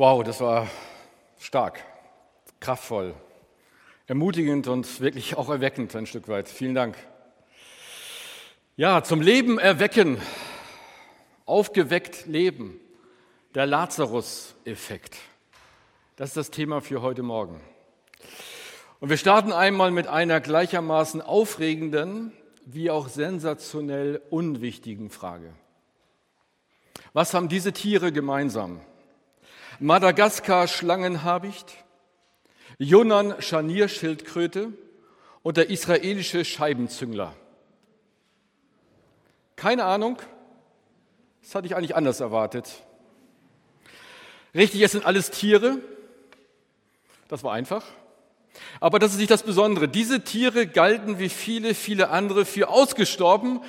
Wow, das war stark, kraftvoll, ermutigend und wirklich auch erweckend ein Stück weit. Vielen Dank. Ja, zum Leben erwecken, aufgeweckt leben, der Lazarus-Effekt. Das ist das Thema für heute Morgen. Und wir starten einmal mit einer gleichermaßen aufregenden wie auch sensationell unwichtigen Frage. Was haben diese Tiere gemeinsam? Madagaskar Schlangenhabicht, Yunnan Scharnierschildkröte und der israelische Scheibenzüngler. Keine Ahnung, das hatte ich eigentlich anders erwartet. Richtig, es sind alles Tiere, das war einfach. Aber das ist nicht das Besondere. Diese Tiere galten wie viele, viele andere für ausgestorben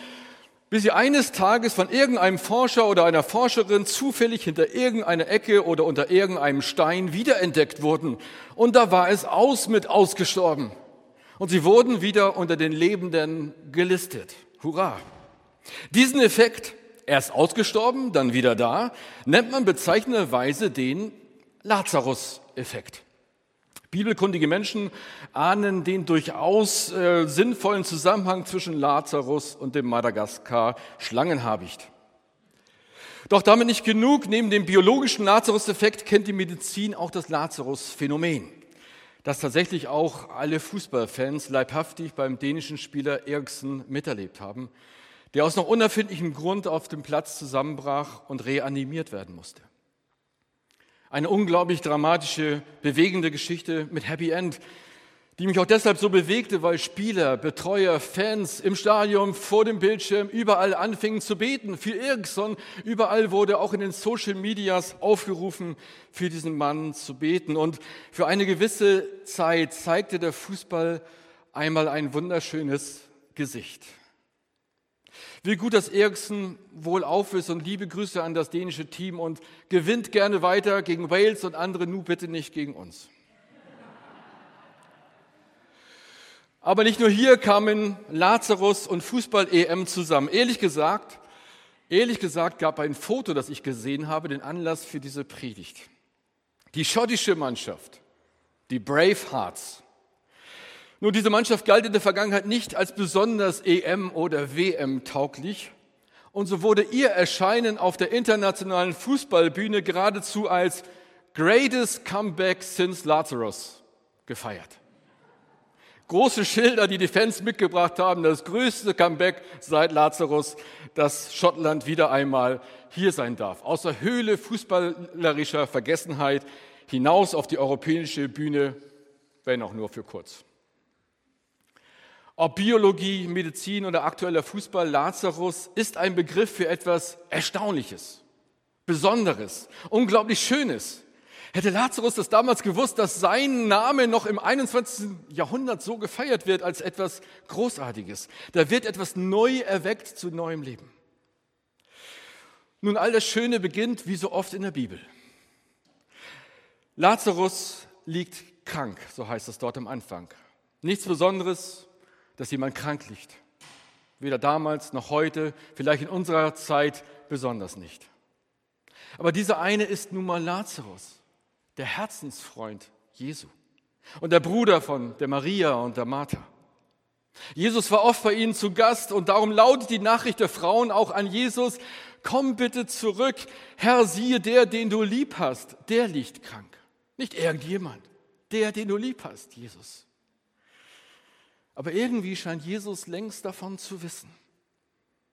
bis sie eines Tages von irgendeinem Forscher oder einer Forscherin zufällig hinter irgendeiner Ecke oder unter irgendeinem Stein wiederentdeckt wurden. Und da war es aus mit ausgestorben. Und sie wurden wieder unter den Lebenden gelistet. Hurra! Diesen Effekt, erst ausgestorben, dann wieder da, nennt man bezeichnenderweise den Lazarus-Effekt. Bibelkundige Menschen ahnen den durchaus äh, sinnvollen Zusammenhang zwischen Lazarus und dem Madagaskar Schlangenhabicht. Doch damit nicht genug. Neben dem biologischen Lazarus-Effekt kennt die Medizin auch das Lazarus-Phänomen, das tatsächlich auch alle Fußballfans leibhaftig beim dänischen Spieler Eriksen miterlebt haben, der aus noch unerfindlichem Grund auf dem Platz zusammenbrach und reanimiert werden musste. Eine unglaublich dramatische, bewegende Geschichte mit Happy End, die mich auch deshalb so bewegte, weil Spieler, Betreuer, Fans im Stadion, vor dem Bildschirm, überall anfingen zu beten für Eriksson. Überall wurde auch in den Social Medias aufgerufen, für diesen Mann zu beten. Und für eine gewisse Zeit zeigte der Fußball einmal ein wunderschönes Gesicht. Wie gut, dass Eriksen wohl auf ist und liebe Grüße an das dänische Team und gewinnt gerne weiter gegen Wales und andere, nur bitte nicht gegen uns. Aber nicht nur hier kamen Lazarus und Fußball-EM zusammen. Ehrlich gesagt, ehrlich gesagt gab ein Foto, das ich gesehen habe, den Anlass für diese Predigt. Die schottische Mannschaft, die Bravehearts, nun, diese Mannschaft galt in der Vergangenheit nicht als besonders EM- oder WM-tauglich. Und so wurde ihr Erscheinen auf der internationalen Fußballbühne geradezu als Greatest Comeback since Lazarus gefeiert. Große Schilder, die die Fans mitgebracht haben, das größte Comeback seit Lazarus, dass Schottland wieder einmal hier sein darf. Aus der Höhle fußballerischer Vergessenheit hinaus auf die europäische Bühne, wenn auch nur für kurz. Ob Biologie, Medizin oder aktueller Fußball, Lazarus ist ein Begriff für etwas Erstaunliches, Besonderes, unglaublich Schönes. Hätte Lazarus das damals gewusst, dass sein Name noch im 21. Jahrhundert so gefeiert wird als etwas Großartiges. Da wird etwas neu erweckt zu neuem Leben. Nun, all das Schöne beginnt wie so oft in der Bibel. Lazarus liegt krank, so heißt es dort am Anfang. Nichts Besonderes, dass jemand krank liegt. Weder damals noch heute, vielleicht in unserer Zeit besonders nicht. Aber dieser eine ist nun mal Lazarus, der Herzensfreund Jesu und der Bruder von der Maria und der Martha. Jesus war oft bei ihnen zu Gast und darum lautet die Nachricht der Frauen auch an Jesus, komm bitte zurück, Herr, siehe der, den du lieb hast, der liegt krank. Nicht irgendjemand, der, den du lieb hast, Jesus. Aber irgendwie scheint Jesus längst davon zu wissen.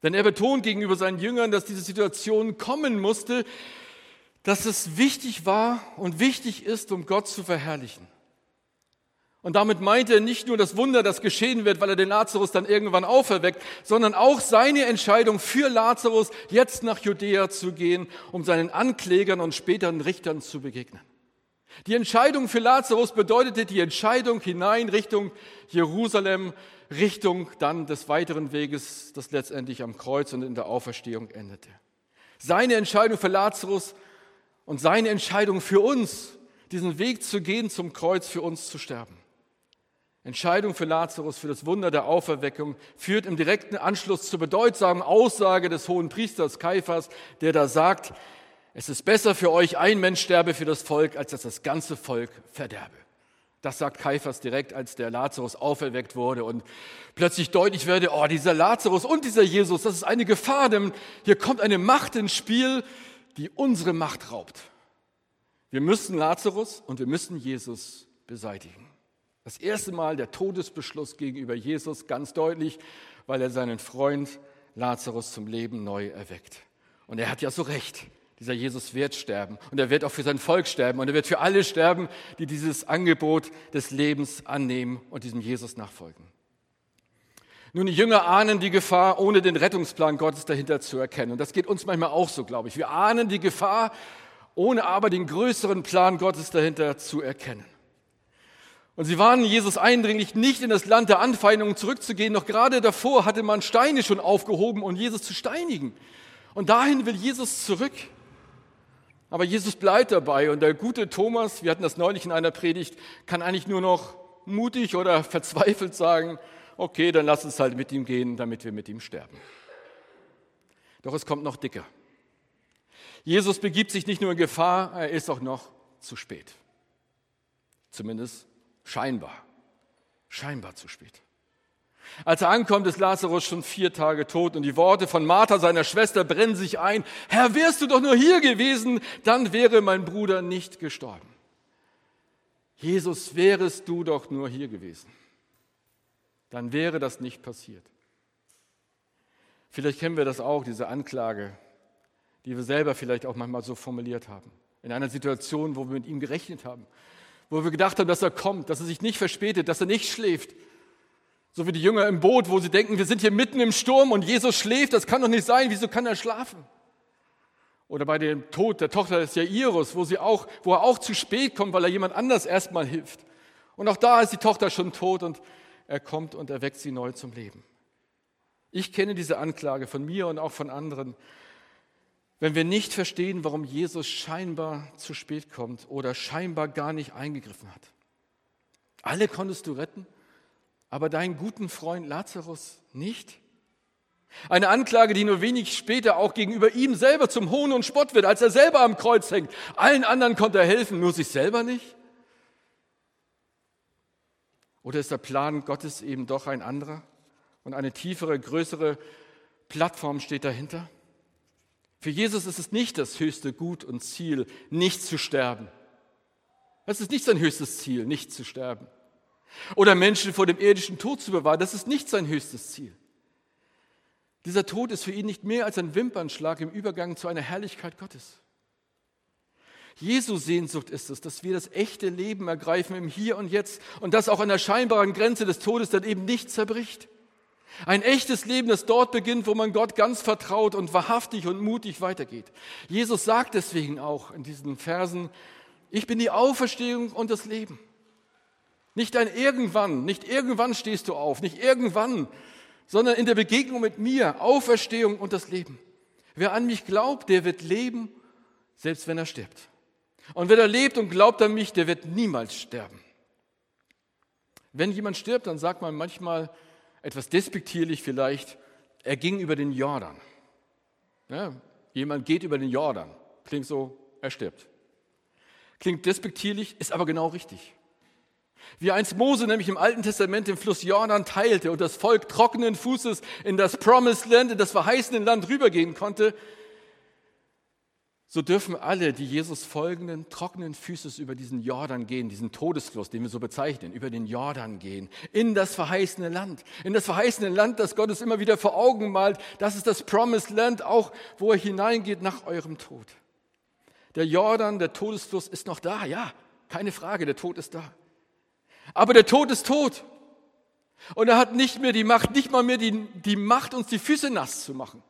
Denn er betont gegenüber seinen Jüngern, dass diese Situation kommen musste, dass es wichtig war und wichtig ist, um Gott zu verherrlichen. Und damit meint er nicht nur das Wunder, das geschehen wird, weil er den Lazarus dann irgendwann auferweckt, sondern auch seine Entscheidung für Lazarus, jetzt nach Judäa zu gehen, um seinen Anklägern und späteren Richtern zu begegnen. Die Entscheidung für Lazarus bedeutete die Entscheidung hinein Richtung Jerusalem, Richtung dann des weiteren Weges, das letztendlich am Kreuz und in der Auferstehung endete. Seine Entscheidung für Lazarus und seine Entscheidung für uns, diesen Weg zu gehen zum Kreuz, für uns zu sterben. Entscheidung für Lazarus, für das Wunder der Auferweckung, führt im direkten Anschluss zur bedeutsamen Aussage des hohen Priesters Kaiphas, der da sagt, Es ist besser für euch, ein Mensch sterbe für das Volk, als dass das ganze Volk verderbe. Das sagt Kaiphas direkt, als der Lazarus auferweckt wurde und plötzlich deutlich werde, oh, dieser Lazarus und dieser Jesus, das ist eine Gefahr, denn hier kommt eine Macht ins Spiel, die unsere Macht raubt. Wir müssen Lazarus und wir müssen Jesus beseitigen. Das erste Mal der Todesbeschluss gegenüber Jesus ganz deutlich, weil er seinen Freund Lazarus zum Leben neu erweckt. Und er hat ja so recht. Dieser Jesus wird sterben und er wird auch für sein Volk sterben und er wird für alle sterben, die dieses Angebot des Lebens annehmen und diesem Jesus nachfolgen. Nun, die Jünger ahnen die Gefahr, ohne den Rettungsplan Gottes dahinter zu erkennen. Und das geht uns manchmal auch so, glaube ich. Wir ahnen die Gefahr, ohne aber den größeren Plan Gottes dahinter zu erkennen. Und sie warnen Jesus eindringlich, nicht in das Land der Anfeindungen zurückzugehen. Noch gerade davor hatte man Steine schon aufgehoben, um Jesus zu steinigen. Und dahin will Jesus zurück. Aber Jesus bleibt dabei und der gute Thomas, wir hatten das neulich in einer Predigt, kann eigentlich nur noch mutig oder verzweifelt sagen, okay, dann lass uns halt mit ihm gehen, damit wir mit ihm sterben. Doch es kommt noch dicker. Jesus begibt sich nicht nur in Gefahr, er ist auch noch zu spät. Zumindest scheinbar. Scheinbar zu spät. Als er ankommt, ist Lazarus schon vier Tage tot und die Worte von Martha, seiner Schwester, brennen sich ein. Herr, wärst du doch nur hier gewesen, dann wäre mein Bruder nicht gestorben. Jesus, wärest du doch nur hier gewesen, dann wäre das nicht passiert. Vielleicht kennen wir das auch, diese Anklage, die wir selber vielleicht auch manchmal so formuliert haben. In einer Situation, wo wir mit ihm gerechnet haben, wo wir gedacht haben, dass er kommt, dass er sich nicht verspätet, dass er nicht schläft, so wie die Jünger im Boot, wo sie denken, wir sind hier mitten im Sturm und Jesus schläft, das kann doch nicht sein, wieso kann er schlafen? Oder bei dem Tod der Tochter des Jairus, wo, sie auch, wo er auch zu spät kommt, weil er jemand anders erstmal hilft. Und auch da ist die Tochter schon tot und er kommt und erweckt sie neu zum Leben. Ich kenne diese Anklage von mir und auch von anderen. Wenn wir nicht verstehen, warum Jesus scheinbar zu spät kommt oder scheinbar gar nicht eingegriffen hat. Alle konntest du retten, aber deinen guten Freund Lazarus nicht? Eine Anklage, die nur wenig später auch gegenüber ihm selber zum Hohn und Spott wird, als er selber am Kreuz hängt. Allen anderen konnte er helfen, nur sich selber nicht? Oder ist der Plan Gottes eben doch ein anderer und eine tiefere, größere Plattform steht dahinter? Für Jesus ist es nicht das höchste Gut und Ziel, nicht zu sterben. Es ist nicht sein höchstes Ziel, nicht zu sterben. Oder Menschen vor dem irdischen Tod zu bewahren, das ist nicht sein höchstes Ziel. Dieser Tod ist für ihn nicht mehr als ein Wimpernschlag im Übergang zu einer Herrlichkeit Gottes. Jesu Sehnsucht ist es, dass wir das echte Leben ergreifen im Hier und Jetzt und das auch an der scheinbaren Grenze des Todes dann eben nicht zerbricht. Ein echtes Leben, das dort beginnt, wo man Gott ganz vertraut und wahrhaftig und mutig weitergeht. Jesus sagt deswegen auch in diesen Versen, ich bin die Auferstehung und das Leben. Nicht ein irgendwann, nicht irgendwann stehst du auf, nicht irgendwann, sondern in der Begegnung mit mir, Auferstehung und das Leben. Wer an mich glaubt, der wird leben, selbst wenn er stirbt. Und wer da lebt und glaubt an mich, der wird niemals sterben. Wenn jemand stirbt, dann sagt man manchmal etwas despektierlich vielleicht, er ging über den Jordan. Ja, jemand geht über den Jordan. Klingt so, er stirbt. Klingt despektierlich, ist aber genau richtig. Wie einst Mose nämlich im Alten Testament den Fluss Jordan teilte und das Volk trockenen Fußes in das Promised Land, in das verheißene Land rübergehen konnte, so dürfen alle, die Jesus folgenden, trockenen Füßes über diesen Jordan gehen, diesen Todesfluss, den wir so bezeichnen, über den Jordan gehen, in das verheißene Land, in das verheißene Land, das Gott es immer wieder vor Augen malt. Das ist das Promised Land, auch wo er hineingeht nach eurem Tod. Der Jordan, der Todesfluss ist noch da, ja, keine Frage, der Tod ist da. Aber der Tod ist tot. Und er hat nicht mehr die Macht, nicht mal mehr die, die Macht, uns die Füße nass zu machen.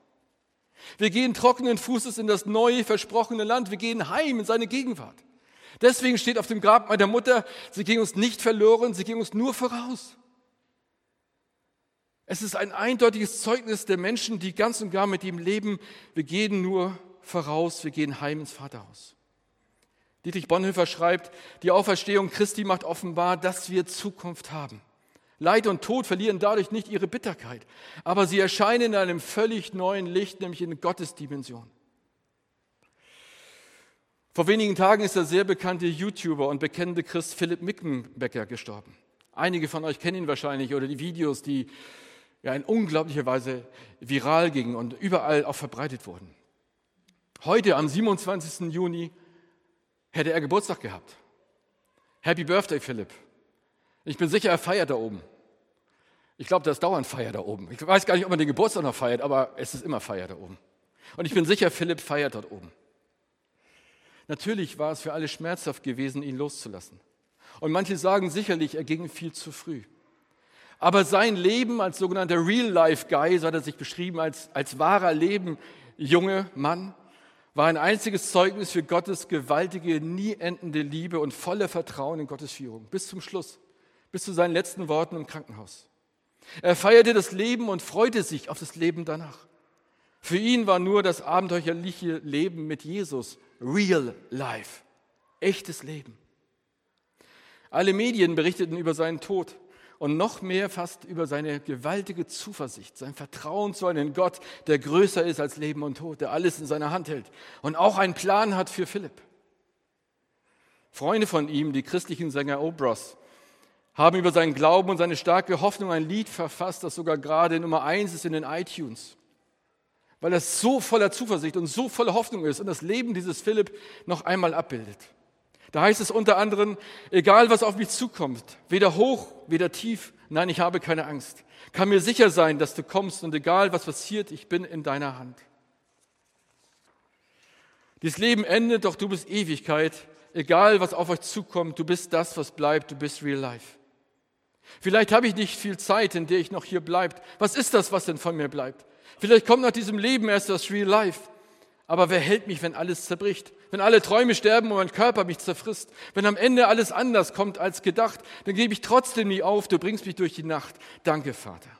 Wir gehen trockenen Fußes in das neue, versprochene Land. Wir gehen heim in seine Gegenwart. Deswegen steht auf dem Grab meiner Mutter, sie ging uns nicht verloren, sie ging uns nur voraus. Es ist ein eindeutiges Zeugnis der Menschen, die ganz und gar mit ihm leben. Wir gehen nur voraus, wir gehen heim ins Vaterhaus. Dietrich Bonhoeffer schreibt, die Auferstehung Christi macht offenbar, dass wir Zukunft haben. Leid und Tod verlieren dadurch nicht ihre Bitterkeit, aber sie erscheinen in einem völlig neuen Licht, nämlich in Gottes Dimension. Vor wenigen Tagen ist der sehr bekannte YouTuber und bekennende Christ Philipp Mickenbecker gestorben. Einige von euch kennen ihn wahrscheinlich oder die Videos, die ja in unglaublicher Weise viral gingen und überall auch verbreitet wurden. Heute, am 27. Juni, hätte er Geburtstag gehabt. Happy Birthday, Philipp. Ich bin sicher, er feiert da oben. Ich glaube, da ist dauernd Feier da oben. Ich weiß gar nicht, ob man den Geburtstag noch feiert, aber es ist immer Feier da oben. Und ich bin sicher, Philipp feiert dort oben. Natürlich war es für alle schmerzhaft gewesen, ihn loszulassen. Und manche sagen sicherlich, er ging viel zu früh. Aber sein Leben als sogenannter Real-Life-Guy, so hat er sich beschrieben, als, als wahrer Leben, junge Mann, war ein einziges Zeugnis für Gottes gewaltige, nie endende Liebe und volle Vertrauen in Gottes Führung. Bis zum Schluss, bis zu seinen letzten Worten im Krankenhaus. Er feierte das Leben und freute sich auf das Leben danach. Für ihn war nur das abenteuerliche Leben mit Jesus real life, echtes Leben. Alle Medien berichteten über seinen Tod und noch mehr fast über seine gewaltige Zuversicht, sein Vertrauen zu einem Gott, der größer ist als Leben und Tod, der alles in seiner Hand hält und auch einen Plan hat für Philipp. Freunde von ihm, die christlichen Sänger Obros, haben über seinen Glauben und seine starke Hoffnung ein Lied verfasst, das sogar gerade Nummer eins ist in den iTunes, weil es so voller Zuversicht und so voller Hoffnung ist und das Leben dieses Philipp noch einmal abbildet. Da heißt es unter anderem, egal was auf mich zukommt, weder hoch, weder tief, nein, ich habe keine Angst. Kann mir sicher sein, dass du kommst und egal was passiert, ich bin in deiner Hand. Dieses Leben endet, doch du bist Ewigkeit. Egal was auf euch zukommt, du bist das, was bleibt, du bist real life. Vielleicht habe ich nicht viel Zeit, in der ich noch hier bleibt. Was ist das, was denn von mir bleibt? Vielleicht kommt nach diesem Leben erst das Real Life. Aber wer hält mich, wenn alles zerbricht? Wenn alle Träume sterben und mein Körper mich zerfrisst? Wenn am Ende alles anders kommt als gedacht, dann gebe ich trotzdem nie auf. Du bringst mich durch die Nacht. Danke, Vater.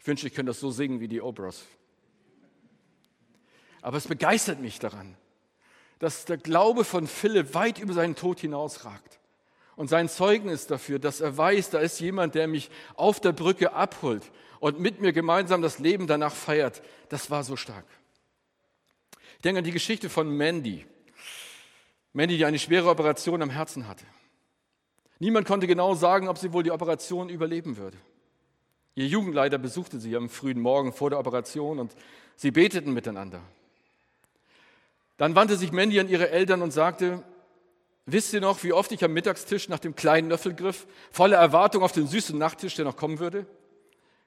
Ich wünsche, ich könnte das so singen wie die Obras. Aber es begeistert mich daran, dass der Glaube von Philipp weit über seinen Tod hinausragt und sein Zeugnis dafür, dass er weiß, da ist jemand, der mich auf der Brücke abholt und mit mir gemeinsam das Leben danach feiert, das war so stark. Ich denke an die Geschichte von Mandy. Mandy, die eine schwere Operation am Herzen hatte. Niemand konnte genau sagen, ob sie wohl die Operation überleben würde. Ihr Jugendleiter besuchte sie am frühen Morgen vor der Operation und sie beteten miteinander. Dann wandte sich Mandy an ihre Eltern und sagte, Wisst ihr noch, wie oft ich am Mittagstisch nach dem kleinen Löffel griff, voller Erwartung auf den süßen Nachttisch, der noch kommen würde?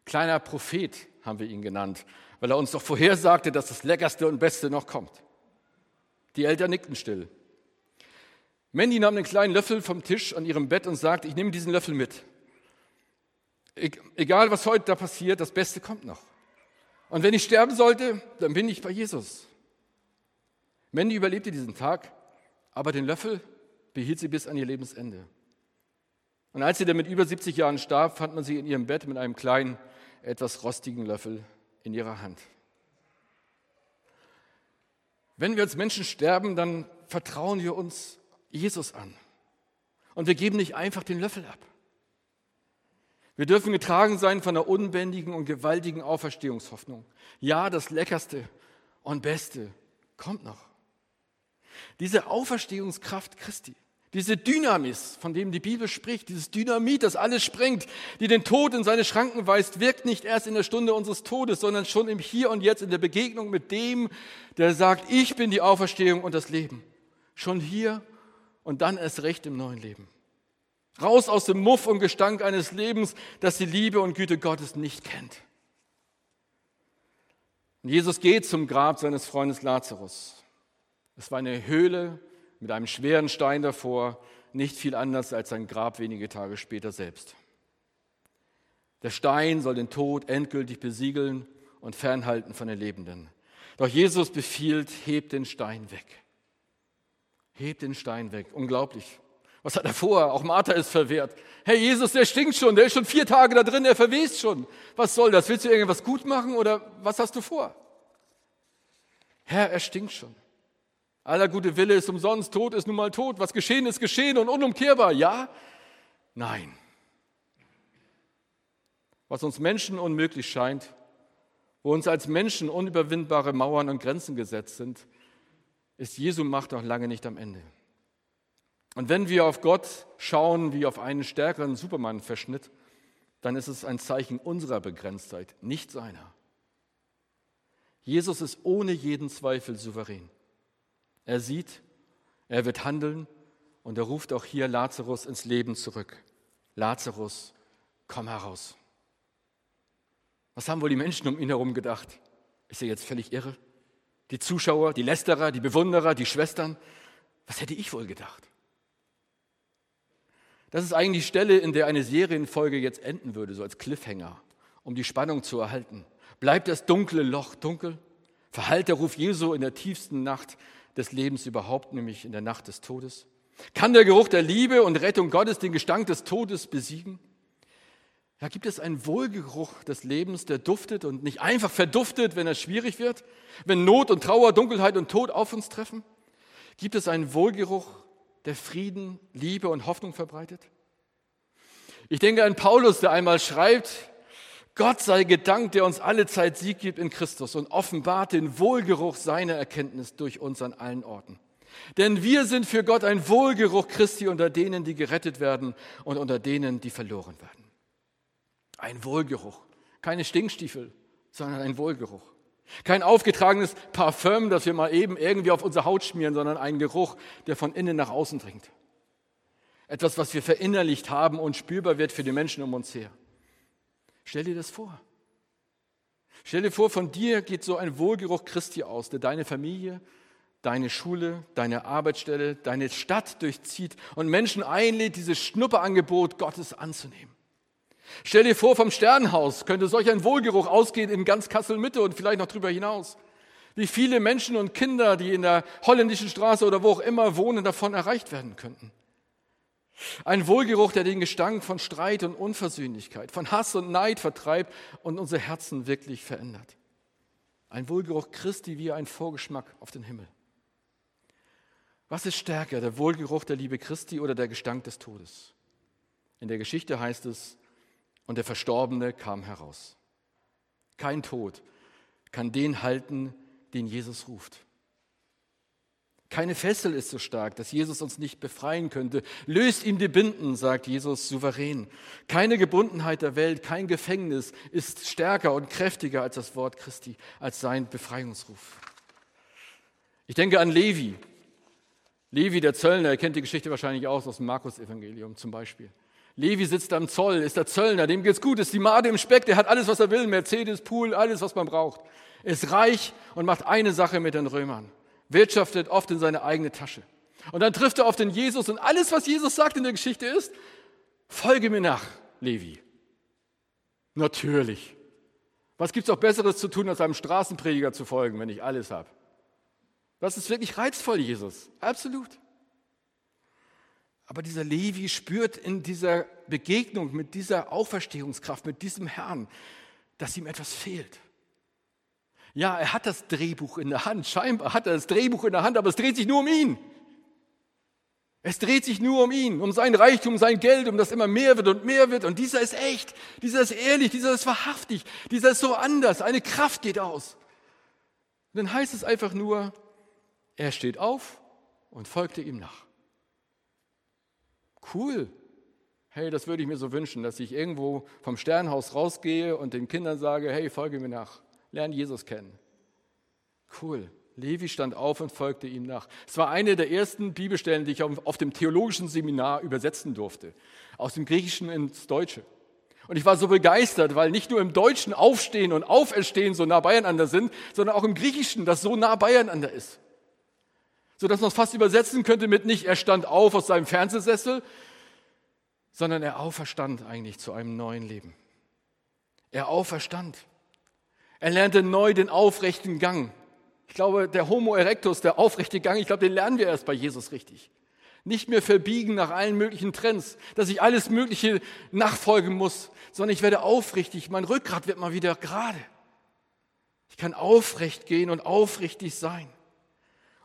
Kleiner Prophet haben wir ihn genannt, weil er uns doch vorhersagte, dass das Leckerste und Beste noch kommt. Die Eltern nickten still. Mandy nahm den kleinen Löffel vom Tisch an ihrem Bett und sagte, ich nehme diesen Löffel mit. E-, egal, was heute da passiert, das Beste kommt noch. Und wenn ich sterben sollte, dann bin ich bei Jesus. Mandy überlebte diesen Tag, aber den Löffel behielt sie bis an ihr Lebensende. Und als sie dann mit über 70 Jahren starb, fand man sie in ihrem Bett mit einem kleinen, etwas rostigen Löffel in ihrer Hand. Wenn wir als Menschen sterben, dann vertrauen wir uns Jesus an. Und wir geben nicht einfach den Löffel ab. Wir dürfen getragen sein von der unbändigen und gewaltigen Auferstehungshoffnung. Ja, das Leckerste und Beste kommt noch. Diese Auferstehungskraft Christi, diese Dynamis, von dem die Bibel spricht, dieses Dynamit, das alles sprengt, die den Tod in seine Schranken weist, wirkt nicht erst in der Stunde unseres Todes, sondern schon im Hier und Jetzt in der Begegnung mit dem, der sagt, ich bin die Auferstehung und das Leben. Schon hier und dann erst recht im neuen Leben. Raus aus dem Muff und Gestank eines Lebens, das die Liebe und Güte Gottes nicht kennt. Und Jesus geht zum Grab seines Freundes Lazarus. Es war eine Höhle mit einem schweren Stein davor, nicht viel anders als sein Grab wenige Tage später selbst. Der Stein soll den Tod endgültig besiegeln und fernhalten von den Lebenden. Doch Jesus befiehlt, hebt den Stein weg. Hebt den Stein weg. Unglaublich. Was hat er vor? Auch Martha ist verwehrt. Hey, Jesus, der stinkt schon, der ist schon vier Tage da drin, der verwest schon. Was soll das? Willst du irgendwas gut machen oder was hast du vor? Herr, er stinkt schon. Aller gute Wille ist umsonst, Tod ist nun mal tot. Was geschehen ist geschehen und unumkehrbar. Ja? Nein. Was uns Menschen unmöglich scheint, wo uns als Menschen unüberwindbare Mauern und Grenzen gesetzt sind, ist Jesu Macht noch lange nicht am Ende. Und wenn wir auf Gott schauen wie auf einen stärkeren Superman-Verschnitt, dann ist es ein Zeichen unserer Begrenztheit, nicht seiner. Jesus ist ohne jeden Zweifel souverän. Er sieht, er wird handeln und er ruft auch hier Lazarus ins Leben zurück. Lazarus, komm heraus. Was haben wohl die Menschen um ihn herum gedacht? Ist er jetzt völlig irre? Die Zuschauer, die Lästerer, die Bewunderer, die Schwestern? Was hätte ich wohl gedacht? Das ist eigentlich die Stelle, in der eine Serienfolge jetzt enden würde, so als Cliffhanger, um die Spannung zu erhalten. Bleibt das dunkle Loch dunkel? Verhallt der Ruf Jesu in der tiefsten Nacht des Lebens überhaupt, nämlich in der Nacht des Todes? Kann der Geruch der Liebe und Rettung Gottes den Gestank des Todes besiegen? Ja, gibt es einen Wohlgeruch des Lebens, der duftet und nicht einfach verduftet, wenn er schwierig wird, wenn Not und Trauer, Dunkelheit und Tod auf uns treffen? Gibt es einen Wohlgeruch, der Frieden, Liebe und Hoffnung verbreitet? Ich denke an Paulus, der einmal schreibt, Gott sei gedankt, der uns alle Zeit Sieg gibt in Christus und offenbart den Wohlgeruch seiner Erkenntnis durch uns an allen Orten. Denn wir sind für Gott ein Wohlgeruch Christi unter denen, die gerettet werden und unter denen, die verloren werden. Ein Wohlgeruch, keine Stinkstiefel, sondern ein Wohlgeruch. Kein aufgetragenes Parfüm, das wir mal eben irgendwie auf unsere Haut schmieren, sondern ein Geruch, der von innen nach außen dringt. Etwas, was wir verinnerlicht haben und spürbar wird für die Menschen um uns her. Stell dir das vor. Stell dir vor, von dir geht so ein Wohlgeruch Christi aus, der deine Familie, deine Schule, deine Arbeitsstelle, deine Stadt durchzieht und Menschen einlädt, dieses Schnupperangebot Gottes anzunehmen. Stell dir vor, vom Sternhaus könnte solch ein Wohlgeruch ausgehen in ganz Kassel Mitte und vielleicht noch darüber hinaus. Wie viele Menschen und Kinder, die in der holländischen Straße oder wo auch immer wohnen, davon erreicht werden könnten. Ein Wohlgeruch, der den Gestank von Streit und Unversöhnlichkeit, von Hass und Neid vertreibt und unsere Herzen wirklich verändert. Ein Wohlgeruch Christi wie ein Vorgeschmack auf den Himmel. Was ist stärker, der Wohlgeruch der Liebe Christi oder der Gestank des Todes? In der Geschichte heißt es, und der Verstorbene kam heraus. Kein Tod kann den halten, den Jesus ruft. Keine Fessel ist so stark, dass Jesus uns nicht befreien könnte. Löst ihm die Binden, sagt Jesus souverän. Keine Gebundenheit der Welt, kein Gefängnis ist stärker und kräftiger als das Wort Christi, als sein Befreiungsruf. Ich denke an Levi. Levi, der Zöllner, er kennt die Geschichte wahrscheinlich auch aus dem Markus-Evangelium zum Beispiel. Levi sitzt am Zoll, ist der Zöllner, dem geht's gut, ist die Made im Speck, der hat alles, was er will, Mercedes, Pool, alles, was man braucht. Ist reich und macht eine Sache mit den Römern. Wirtschaftet oft in seine eigene Tasche. Und dann trifft er auf den Jesus und alles, was Jesus sagt in der Geschichte ist, folge mir nach, Levi. Natürlich. Was gibt's auch Besseres zu tun, als einem Straßenprediger zu folgen, wenn ich alles habe? Das ist wirklich reizvoll, Jesus. Absolut. Aber dieser Levi spürt in dieser Begegnung mit dieser Auferstehungskraft, mit diesem Herrn, dass ihm etwas fehlt. Ja, er hat das Drehbuch in der Hand, scheinbar hat er das Drehbuch in der Hand, aber es dreht sich nur um ihn. Es dreht sich nur um ihn, um sein Reichtum, sein Geld, um das immer mehr wird und mehr wird. Und dieser ist echt, dieser ist ehrlich, dieser ist wahrhaftig, dieser ist so anders. Eine Kraft geht aus. Und dann heißt es einfach nur, er steht auf und folgte ihm nach. Cool. Hey, das würde ich mir so wünschen, dass ich irgendwo vom Sternhaus rausgehe und den Kindern sage, hey, folge mir nach, lern Jesus kennen. Cool. Levi stand auf und folgte ihm nach. Es war eine der ersten Bibelstellen, die ich auf dem theologischen Seminar übersetzen durfte, aus dem Griechischen ins Deutsche. Und ich war so begeistert, weil nicht nur im Deutschen Aufstehen und Auferstehen so nah beieinander sind, sondern auch im Griechischen das so nah beieinander ist sodass man es fast übersetzen könnte mit nicht, er stand auf aus seinem Fernsehsessel, sondern er auferstand eigentlich zu einem neuen Leben. Er auferstand. Er lernte neu den aufrechten Gang. Ich glaube, der Homo erectus, der aufrechte Gang, ich glaube, den lernen wir erst bei Jesus richtig. Nicht mehr verbiegen nach allen möglichen Trends, dass ich alles Mögliche nachfolgen muss, sondern ich werde aufrichtig, mein Rückgrat wird mal wieder gerade. Ich kann aufrecht gehen und aufrichtig sein.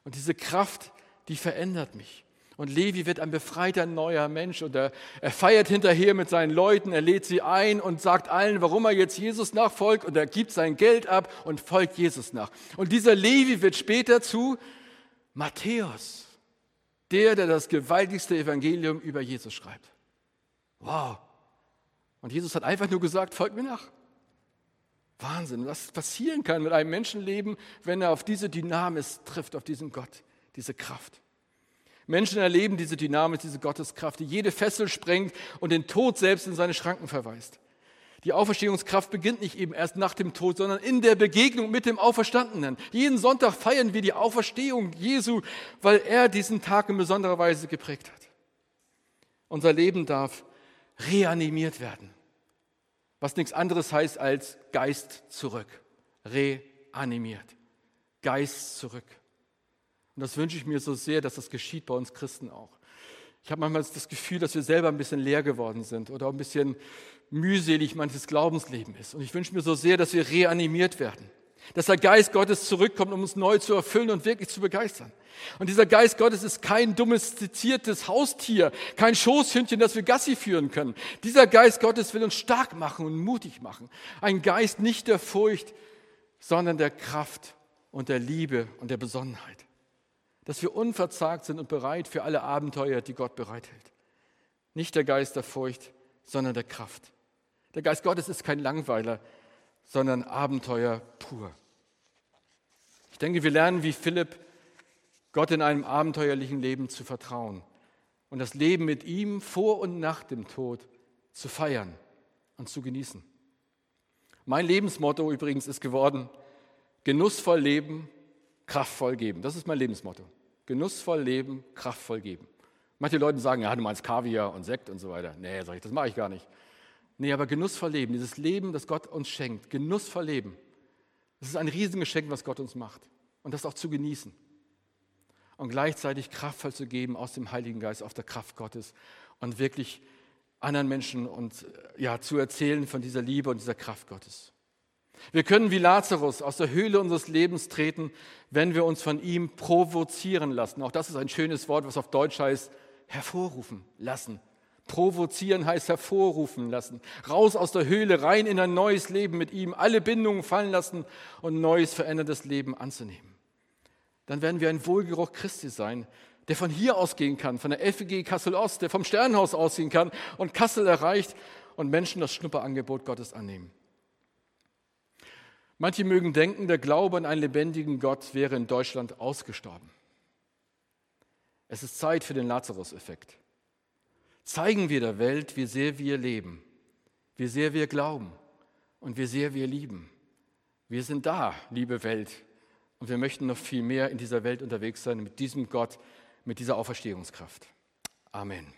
Und diese Kraft, die verändert mich. Und Levi wird ein befreiter neuer Mensch und er, er, feiert hinterher mit seinen Leuten, er lädt sie ein und sagt allen, warum er jetzt Jesus nachfolgt und er gibt sein Geld ab und folgt Jesus nach. Und dieser Levi wird später zu Matthäus, der, der das gewaltigste Evangelium über Jesus schreibt. Wow. Und Jesus hat einfach nur gesagt, folgt mir nach. Wahnsinn, was passieren kann mit einem Menschenleben, wenn er auf diese Dynamis trifft, auf diesen Gott, diese Kraft. Menschen erleben diese Dynamis, diese Gotteskraft, die jede Fessel sprengt und den Tod selbst in seine Schranken verweist. Die Auferstehungskraft beginnt nicht eben erst nach dem Tod, sondern in der Begegnung mit dem Auferstandenen. Jeden Sonntag feiern wir die Auferstehung Jesu, weil er diesen Tag in besonderer Weise geprägt hat. Unser Leben darf reanimiert werden was nichts anderes heißt als Geist zurück, reanimiert, Geist zurück. Und das wünsche ich mir so sehr, dass das geschieht bei uns Christen auch. Ich habe manchmal das Gefühl, dass wir selber ein bisschen leer geworden sind oder ein bisschen mühselig manches Glaubensleben ist. Und ich wünsche mir so sehr, dass wir reanimiert werden dass der Geist Gottes zurückkommt, um uns neu zu erfüllen und wirklich zu begeistern. Und dieser Geist Gottes ist kein domestiziertes Haustier, kein Schoßhündchen, das wir Gassi führen können. Dieser Geist Gottes will uns stark machen und mutig machen. Ein Geist nicht der Furcht, sondern der Kraft und der Liebe und der Besonnenheit. Dass wir unverzagt sind und bereit für alle Abenteuer, die Gott bereithält. Nicht der Geist der Furcht, sondern der Kraft. Der Geist Gottes ist kein Langweiler, sondern Abenteuer pur. Ich denke, wir lernen wie Philipp, Gott in einem abenteuerlichen Leben zu vertrauen und das Leben mit ihm vor und nach dem Tod zu feiern und zu genießen. Mein Lebensmotto übrigens ist geworden, genussvoll leben, kraftvoll geben. Das ist mein Lebensmotto. Genussvoll leben, kraftvoll geben. Manche Leute sagen, ja, du meinst Kaviar und Sekt und so weiter. Nee, sag ich, das mache ich gar nicht. Nee, aber genussvoll leben, dieses Leben, das Gott uns schenkt, genussvoll leben, das ist ein Riesengeschenk, was Gott uns macht. Und das auch zu genießen. Und gleichzeitig kraftvoll zu geben aus dem Heiligen Geist, auf der Kraft Gottes und wirklich anderen Menschen und ja, zu erzählen von dieser Liebe und dieser Kraft Gottes. Wir können wie Lazarus aus der Höhle unseres Lebens treten, wenn wir uns von ihm provozieren lassen. Auch das ist ein schönes Wort, was auf Deutsch heißt, hervorrufen lassen. Provozieren heißt hervorrufen lassen. Raus aus der Höhle, rein in ein neues Leben mit ihm, alle Bindungen fallen lassen und neues, veränderndes Leben anzunehmen. Dann werden wir ein Wohlgeruch Christi sein, der von hier ausgehen kann, von der FEG Kassel Ost, der vom Sternhaus ausgehen kann und Kassel erreicht und Menschen das Schnupperangebot Gottes annehmen. Manche mögen denken, der Glaube an einen lebendigen Gott wäre in Deutschland ausgestorben. Es ist Zeit für den Lazarus-Effekt zeigen wir der Welt, wie sehr wir leben, wie sehr wir glauben und wie sehr wir lieben. Wir sind da, liebe Welt, und wir möchten noch viel mehr in dieser Welt unterwegs sein mit diesem Gott, mit dieser Auferstehungskraft. Amen.